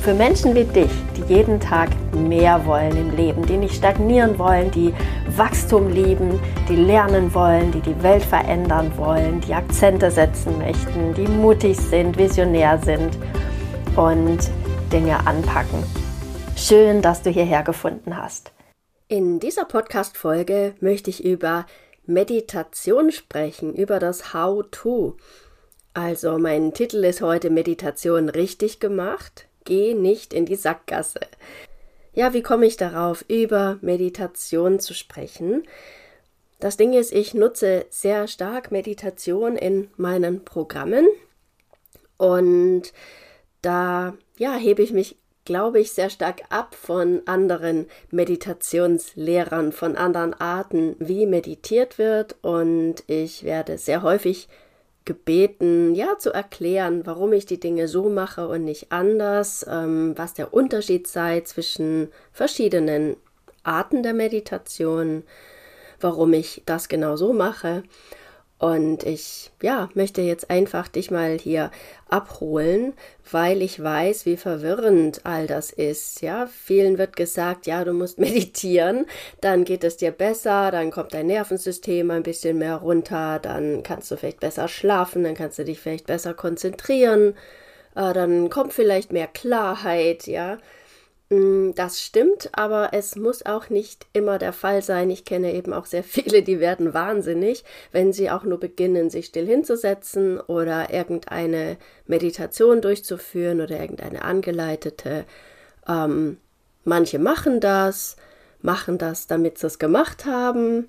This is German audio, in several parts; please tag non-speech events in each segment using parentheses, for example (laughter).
für Menschen wie dich, die jeden Tag mehr wollen im Leben, die nicht stagnieren wollen, die Wachstum lieben, die lernen wollen, die die Welt verändern wollen, die Akzente setzen möchten, die mutig sind, visionär sind und Dinge anpacken. Schön, dass du hierher gefunden hast. In dieser Podcast-Folge möchte ich über Meditation sprechen, über das How-To. Also mein Titel ist heute Meditation richtig gemacht geh nicht in die Sackgasse. Ja, wie komme ich darauf, über Meditation zu sprechen? Das Ding ist, ich nutze sehr stark Meditation in meinen Programmen und da ja, hebe ich mich, glaube ich, sehr stark ab von anderen Meditationslehrern, von anderen Arten, wie meditiert wird und ich werde sehr häufig gebeten, ja, zu erklären, warum ich die Dinge so mache und nicht anders, ähm, was der Unterschied sei zwischen verschiedenen Arten der Meditation, warum ich das genau so mache und ich, ja, möchte jetzt einfach dich mal hier abholen, weil ich weiß, wie verwirrend all das ist. Ja, vielen wird gesagt, ja, du musst (laughs) meditieren, dann geht es dir besser, dann kommt dein Nervensystem ein bisschen mehr runter, dann kannst du vielleicht besser schlafen, dann kannst du dich vielleicht besser konzentrieren, äh, dann kommt vielleicht mehr Klarheit, ja. Mm, das stimmt, aber es muss auch nicht immer der Fall sein. Ich kenne eben auch sehr (laughs) viele, die werden wahnsinnig, wenn sie auch nur beginnen, sich still hinzusetzen oder irgendeine Meditation durchzuführen oder irgendeine angeleitete. Ähm, manche machen das, machen das, damit sie es gemacht haben,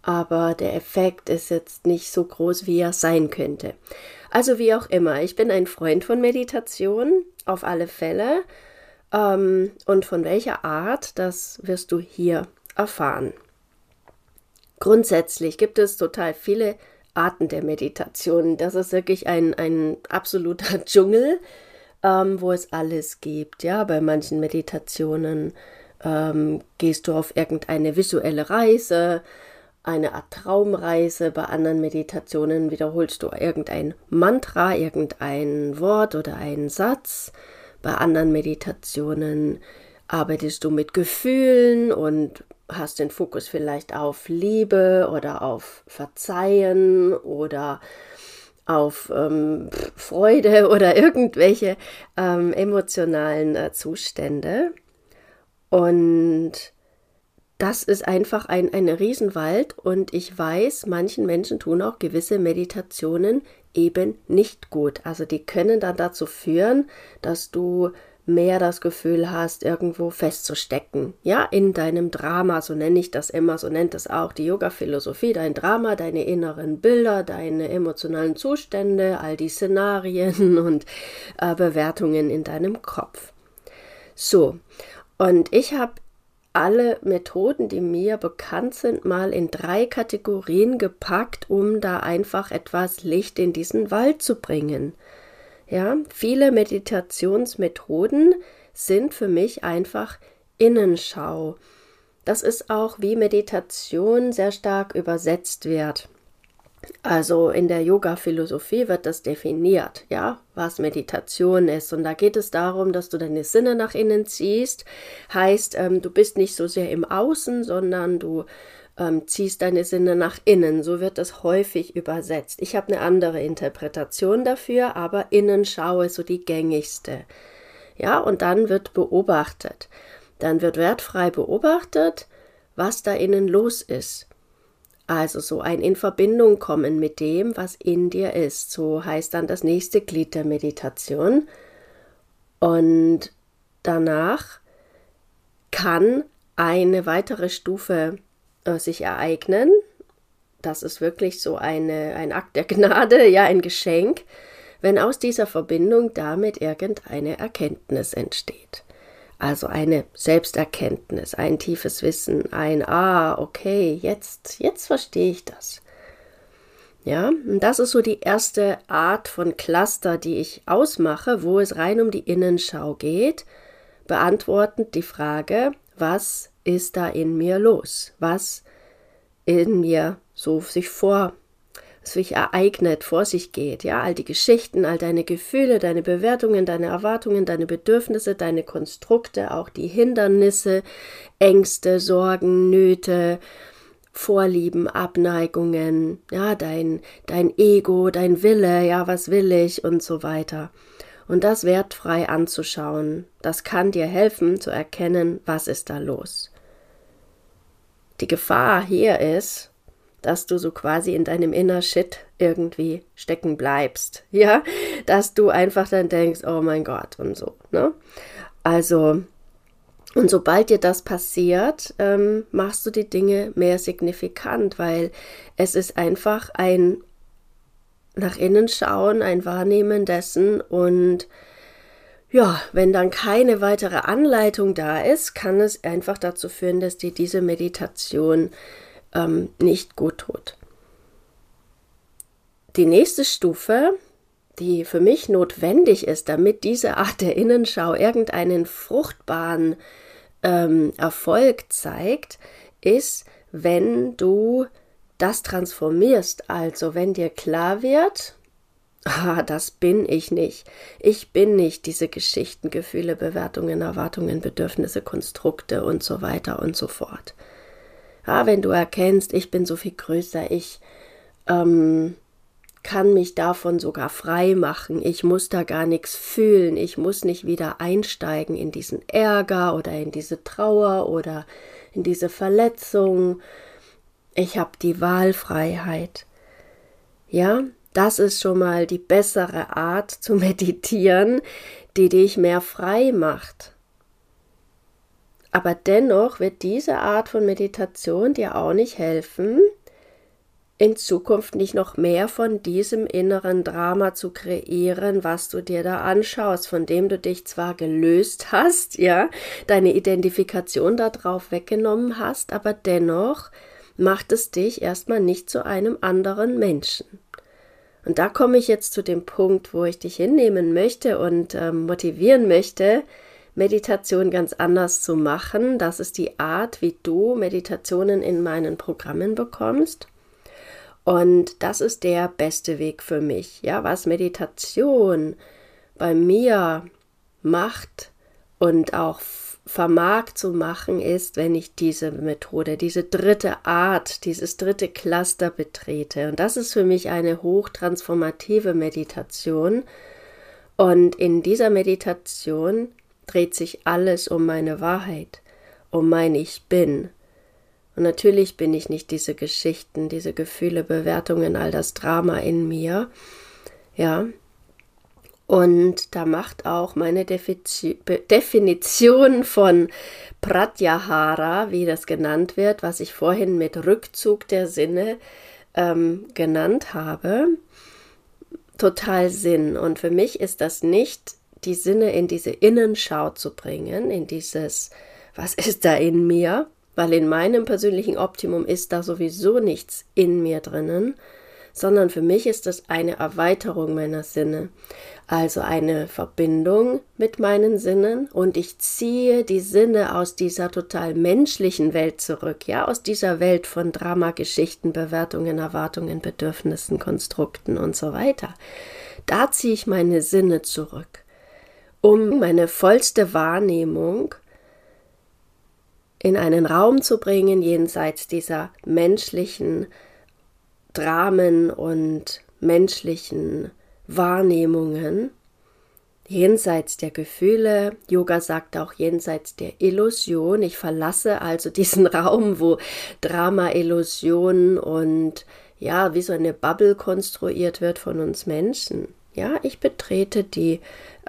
aber der Effekt ist jetzt nicht so groß, wie er sein könnte. Also wie auch immer, ich bin ein Freund von Meditation, auf alle Fälle. Ähm, und von welcher Art, das wirst du hier erfahren. Grundsätzlich gibt es total viele Arten der Meditation. Das ist wirklich ein, ein absoluter (laughs) Dschungel, ähm, wo es alles gibt. Ja, bei manchen Meditationen ähm, gehst du auf irgendeine visuelle Reise, eine Art Traumreise. Bei anderen Meditationen wiederholst du irgendein Mantra, irgendein Wort oder einen Satz. Bei anderen Meditationen arbeitest du mit Gefühlen und hast den Fokus vielleicht auf Liebe oder auf Verzeihen oder auf ähm, Freude (laughs) oder irgendwelche ähm, emotionalen äh, Zustände. Und das ist einfach ein, ein Riesenwald und ich weiß, manchen Menschen tun auch gewisse Meditationen eben nicht gut. Also die können dann dazu führen, dass du mehr das Gefühl hast, irgendwo festzustecken. Ja, in deinem Drama, so nenne ich das immer, so nennt es auch die Yoga-Philosophie, dein Drama, deine inneren Bilder, deine emotionalen Zustände, all die Szenarien (laughs) und äh, Bewertungen in deinem Kopf. So, und ich habe alle Methoden, die mir bekannt sind, mal in drei Kategorien gepackt, um da einfach etwas Licht in diesen Wald zu bringen. Ja, viele Meditationsmethoden sind für mich einfach Innenschau. Das ist auch wie Meditation sehr stark übersetzt wird. Also in der Yoga-Philosophie wird das definiert, ja, was Meditation ist. Und da geht es darum, dass du deine Sinne nach innen ziehst. Heißt, ähm, du bist nicht so sehr im Außen, sondern du ähm, ziehst deine Sinne nach innen. So wird das häufig übersetzt. Ich habe eine andere Interpretation dafür, aber Innenschau ist so die gängigste. Ja, und dann wird beobachtet. Dann wird wertfrei beobachtet, was da innen los ist. Also so ein in Verbindung kommen mit dem, was in dir ist. So heißt dann das nächste Glied der Meditation. Und danach kann eine weitere Stufe äh, sich ereignen. Das ist wirklich so eine, ein Akt der Gnade, (laughs) ja, ein Geschenk, wenn aus dieser Verbindung damit irgendeine Erkenntnis entsteht. Also eine Selbsterkenntnis, ein tiefes Wissen, ein Ah, okay, jetzt, jetzt verstehe ich das. Ja, und das ist so die erste Art von Cluster, die ich ausmache, wo es rein um die Innenschau geht, beantwortend die Frage, was ist da in mir los? Was in mir so sich vor sich ereignet, vor sich geht, ja, all die Geschichten, all deine Gefühle, deine Bewertungen, deine Erwartungen, deine Bedürfnisse, deine Konstrukte, auch die Hindernisse, Ängste, Sorgen, Nöte, Vorlieben, Abneigungen, ja, dein, dein Ego, dein Wille, ja, was will ich und so weiter. Und das wertfrei anzuschauen, das kann dir helfen zu erkennen, was ist da los. Die Gefahr hier ist, dass du so quasi in deinem Inner Shit irgendwie stecken bleibst, (laughs) ja, dass du einfach dann denkst, oh mein Gott und so, ne? Also und sobald dir das passiert, ähm, machst du die Dinge mehr signifikant, weil es ist einfach ein nach innen schauen, ein Wahrnehmen dessen und ja, wenn dann keine weitere Anleitung da ist, kann es einfach dazu führen, dass dir diese Meditation ähm, nicht gut tut. Die nächste Stufe, die für mich notwendig ist, damit diese Art der Innenschau irgendeinen fruchtbaren ähm, Erfolg zeigt, ist, wenn du das transformierst. Also wenn dir klar wird, ah, das bin ich nicht. Ich bin nicht diese Geschichten, Gefühle, Bewertungen, Erwartungen, Bedürfnisse, Konstrukte und so weiter und so fort. Ja, wenn du erkennst, ich bin so viel größer, ich ähm, kann mich davon sogar frei machen. Ich muss da gar nichts fühlen. Ich muss nicht wieder einsteigen in diesen Ärger oder in diese Trauer oder in diese Verletzung. Ich habe die Wahlfreiheit. Ja, das ist schon mal die bessere Art zu (laughs) meditieren, die dich mehr frei macht. Aber dennoch wird diese Art von Meditation dir auch nicht helfen, in Zukunft nicht noch mehr von diesem inneren Drama zu kreieren, was du dir da anschaust, von dem du dich zwar gelöst hast, ja, deine Identifikation darauf weggenommen hast, aber dennoch macht es dich erstmal nicht zu einem anderen Menschen. Und da komme ich jetzt zu dem Punkt, wo ich dich hinnehmen möchte und äh, motivieren möchte, Meditation ganz anders zu machen. Das ist die Art, wie du Meditationen in meinen Programmen bekommst. Und das ist der beste Weg für mich. Ja, was Meditation bei mir macht und auch vermag zu machen, ist, wenn ich diese Methode, diese dritte Art, dieses dritte Cluster betrete. Und das ist für mich eine hochtransformative Meditation. Und in dieser Meditation dreht sich alles um meine Wahrheit, um mein Ich bin, und natürlich bin ich nicht diese Geschichten, diese Gefühle, Bewertungen, all das Drama in mir. Ja. Und da macht auch meine Definition von Pratyahara, wie das genannt wird, was ich vorhin mit Rückzug der Sinne ähm, genannt habe, total Sinn. Und für mich ist das nicht, die Sinne in diese Innenschau zu bringen, in dieses, was ist da in mir, weil in meinem persönlichen Optimum ist da sowieso nichts in mir drinnen, sondern für mich ist das eine Erweiterung meiner Sinne, also eine Verbindung mit meinen Sinnen und ich ziehe die Sinne aus dieser total menschlichen Welt zurück, ja, aus dieser Welt von Drama, Geschichten, Bewertungen, Erwartungen, Bedürfnissen, Konstrukten und so weiter. Da ziehe ich meine Sinne zurück, um meine vollste Wahrnehmung in einen Raum zu bringen, jenseits dieser menschlichen Dramen und menschlichen Wahrnehmungen, jenseits der Gefühle. Yoga sagt auch jenseits der Illusion. Ich verlasse also diesen (laughs) Raum, wo Drama, Illusion und ja, wie so eine Bubble konstruiert wird von uns Menschen. Ja, ich betrete die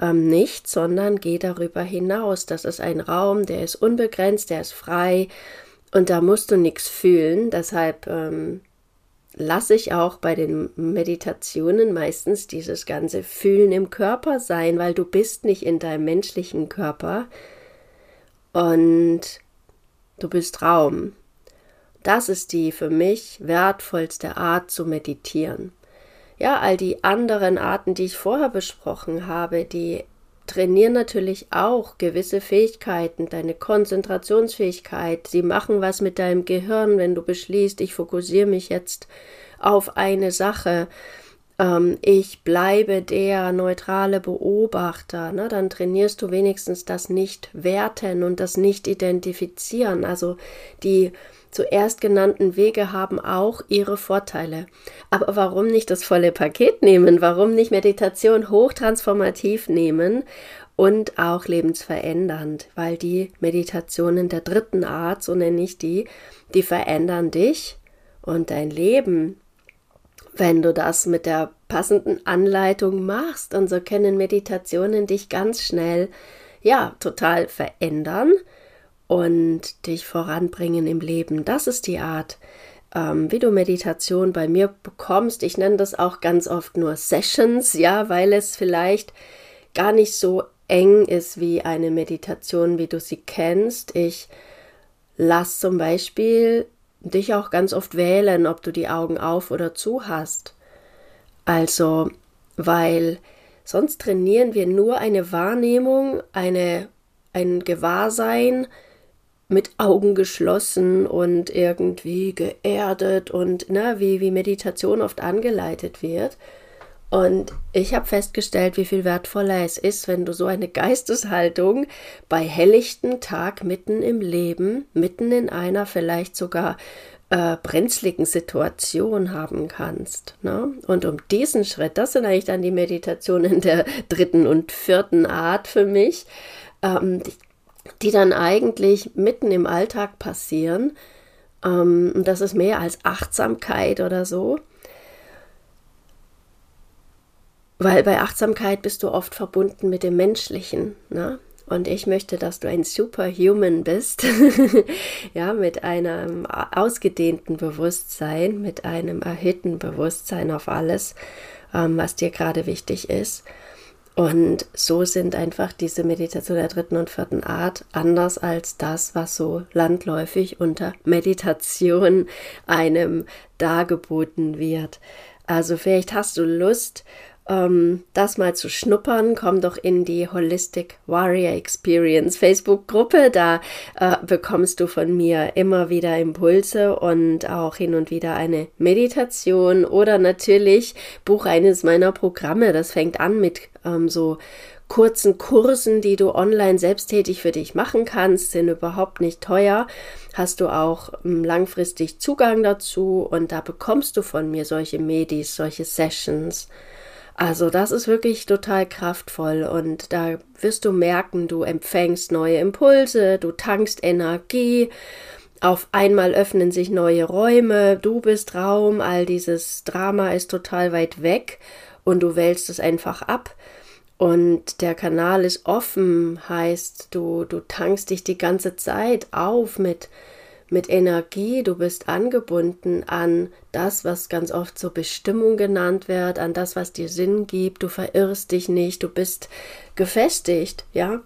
ähm, nicht, sondern gehe darüber hinaus. Das ist ein Raum, der ist unbegrenzt, der ist frei und da musst du nichts fühlen. Deshalb ähm, lasse ich auch bei den Meditationen meistens dieses ganze Fühlen im Körper sein, weil du bist nicht in deinem menschlichen Körper. und du bist Raum. Das ist die für mich wertvollste Art zu meditieren. Ja, all die anderen Arten, die ich vorher besprochen habe, die trainieren natürlich auch gewisse Fähigkeiten, deine Konzentrationsfähigkeit. Sie machen was mit deinem Gehirn, wenn du beschließt, ich fokussiere mich jetzt auf eine Sache. Ähm, ich bleibe der neutrale Beobachter. Ne? Dann trainierst du wenigstens das Nicht-Werten und das Nicht-Identifizieren. Also die zuerst genannten Wege haben auch ihre Vorteile. Aber warum nicht das volle Paket nehmen? Warum nicht Meditation hochtransformativ nehmen und auch lebensverändernd? Weil die Meditationen der dritten Art, so nenne ich die, die verändern dich und dein Leben. Wenn du das mit der passenden Anleitung machst, und so können Meditationen dich ganz schnell, ja, total verändern und dich voranbringen im Leben. Das ist die Art, ähm, wie du Meditation bei mir bekommst. Ich nenne das auch ganz oft nur Sessions, ja, weil es vielleicht gar nicht so eng ist wie eine Meditation, wie du sie kennst. Ich lass zum Beispiel dich auch ganz oft wählen, ob du die Augen auf oder zu hast. Also, weil sonst trainieren wir nur eine Wahrnehmung, eine, ein Gewahrsein, mit Augen geschlossen und irgendwie geerdet und na, wie, wie Meditation oft angeleitet wird. Und ich habe festgestellt, wie viel wertvoller es ist, wenn du so eine Geisteshaltung bei helllichten Tag mitten im Leben, mitten in einer vielleicht sogar äh, brenzligen Situation haben kannst. Ne? Und um diesen Schritt, das sind eigentlich dann die Meditationen der dritten und vierten Art für mich, ähm, die dann eigentlich mitten im Alltag passieren. Ähm, das ist mehr als Achtsamkeit oder so. Weil bei Achtsamkeit bist du oft verbunden mit dem Menschlichen. Ne? Und ich möchte, dass du ein Superhuman bist, (laughs) ja, mit einem ausgedehnten Bewusstsein, mit einem erhöhten Bewusstsein auf alles, ähm, was dir gerade wichtig ist. Und so sind einfach diese Meditation der dritten und vierten Art anders als das, was so landläufig unter Meditation einem dargeboten wird. Also vielleicht hast du Lust, ähm, das mal zu schnuppern, komm doch in die Holistic Warrior Experience Facebook-Gruppe. Da äh, bekommst du von mir immer wieder Impulse und auch hin und wieder eine Meditation oder natürlich buch eines meiner Programme. Das fängt an mit ähm, so kurzen Kursen, die du online selbsttätig für dich machen kannst, sind überhaupt nicht teuer. Hast du auch ähm, langfristig Zugang dazu und da bekommst du von mir solche Medis, solche Sessions. Also das ist wirklich total kraftvoll und da wirst du merken, du empfängst neue Impulse, du tankst Energie, auf einmal öffnen sich neue Räume, du bist Raum, all dieses Drama ist total weit weg und du wählst es einfach ab. Und der Kanal ist offen, heißt du, du tankst dich die ganze Zeit auf mit mit Energie, du bist angebunden an das, was ganz oft so Bestimmung genannt wird, an das, was dir Sinn gibt, du verirrst dich nicht, du bist gefestigt, ja,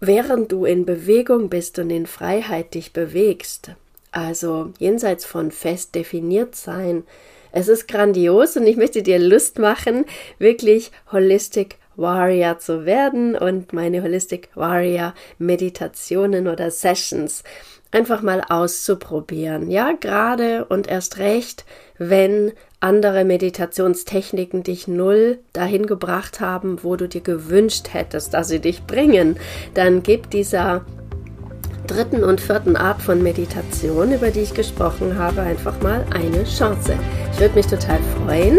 während du in Bewegung bist und in Freiheit dich bewegst. Also jenseits von fest definiert sein. Es ist grandios und ich möchte dir Lust machen, wirklich Holistic Warrior zu werden und meine Holistic Warrior Meditationen oder Sessions einfach mal auszuprobieren. Ja, gerade und erst recht, wenn andere Meditationstechniken dich null dahin gebracht haben, wo du dir gewünscht hättest, dass sie dich bringen, dann gib dieser dritten und vierten Art von Meditation, über die ich gesprochen habe, einfach mal eine Chance. Ich würde mich total freuen.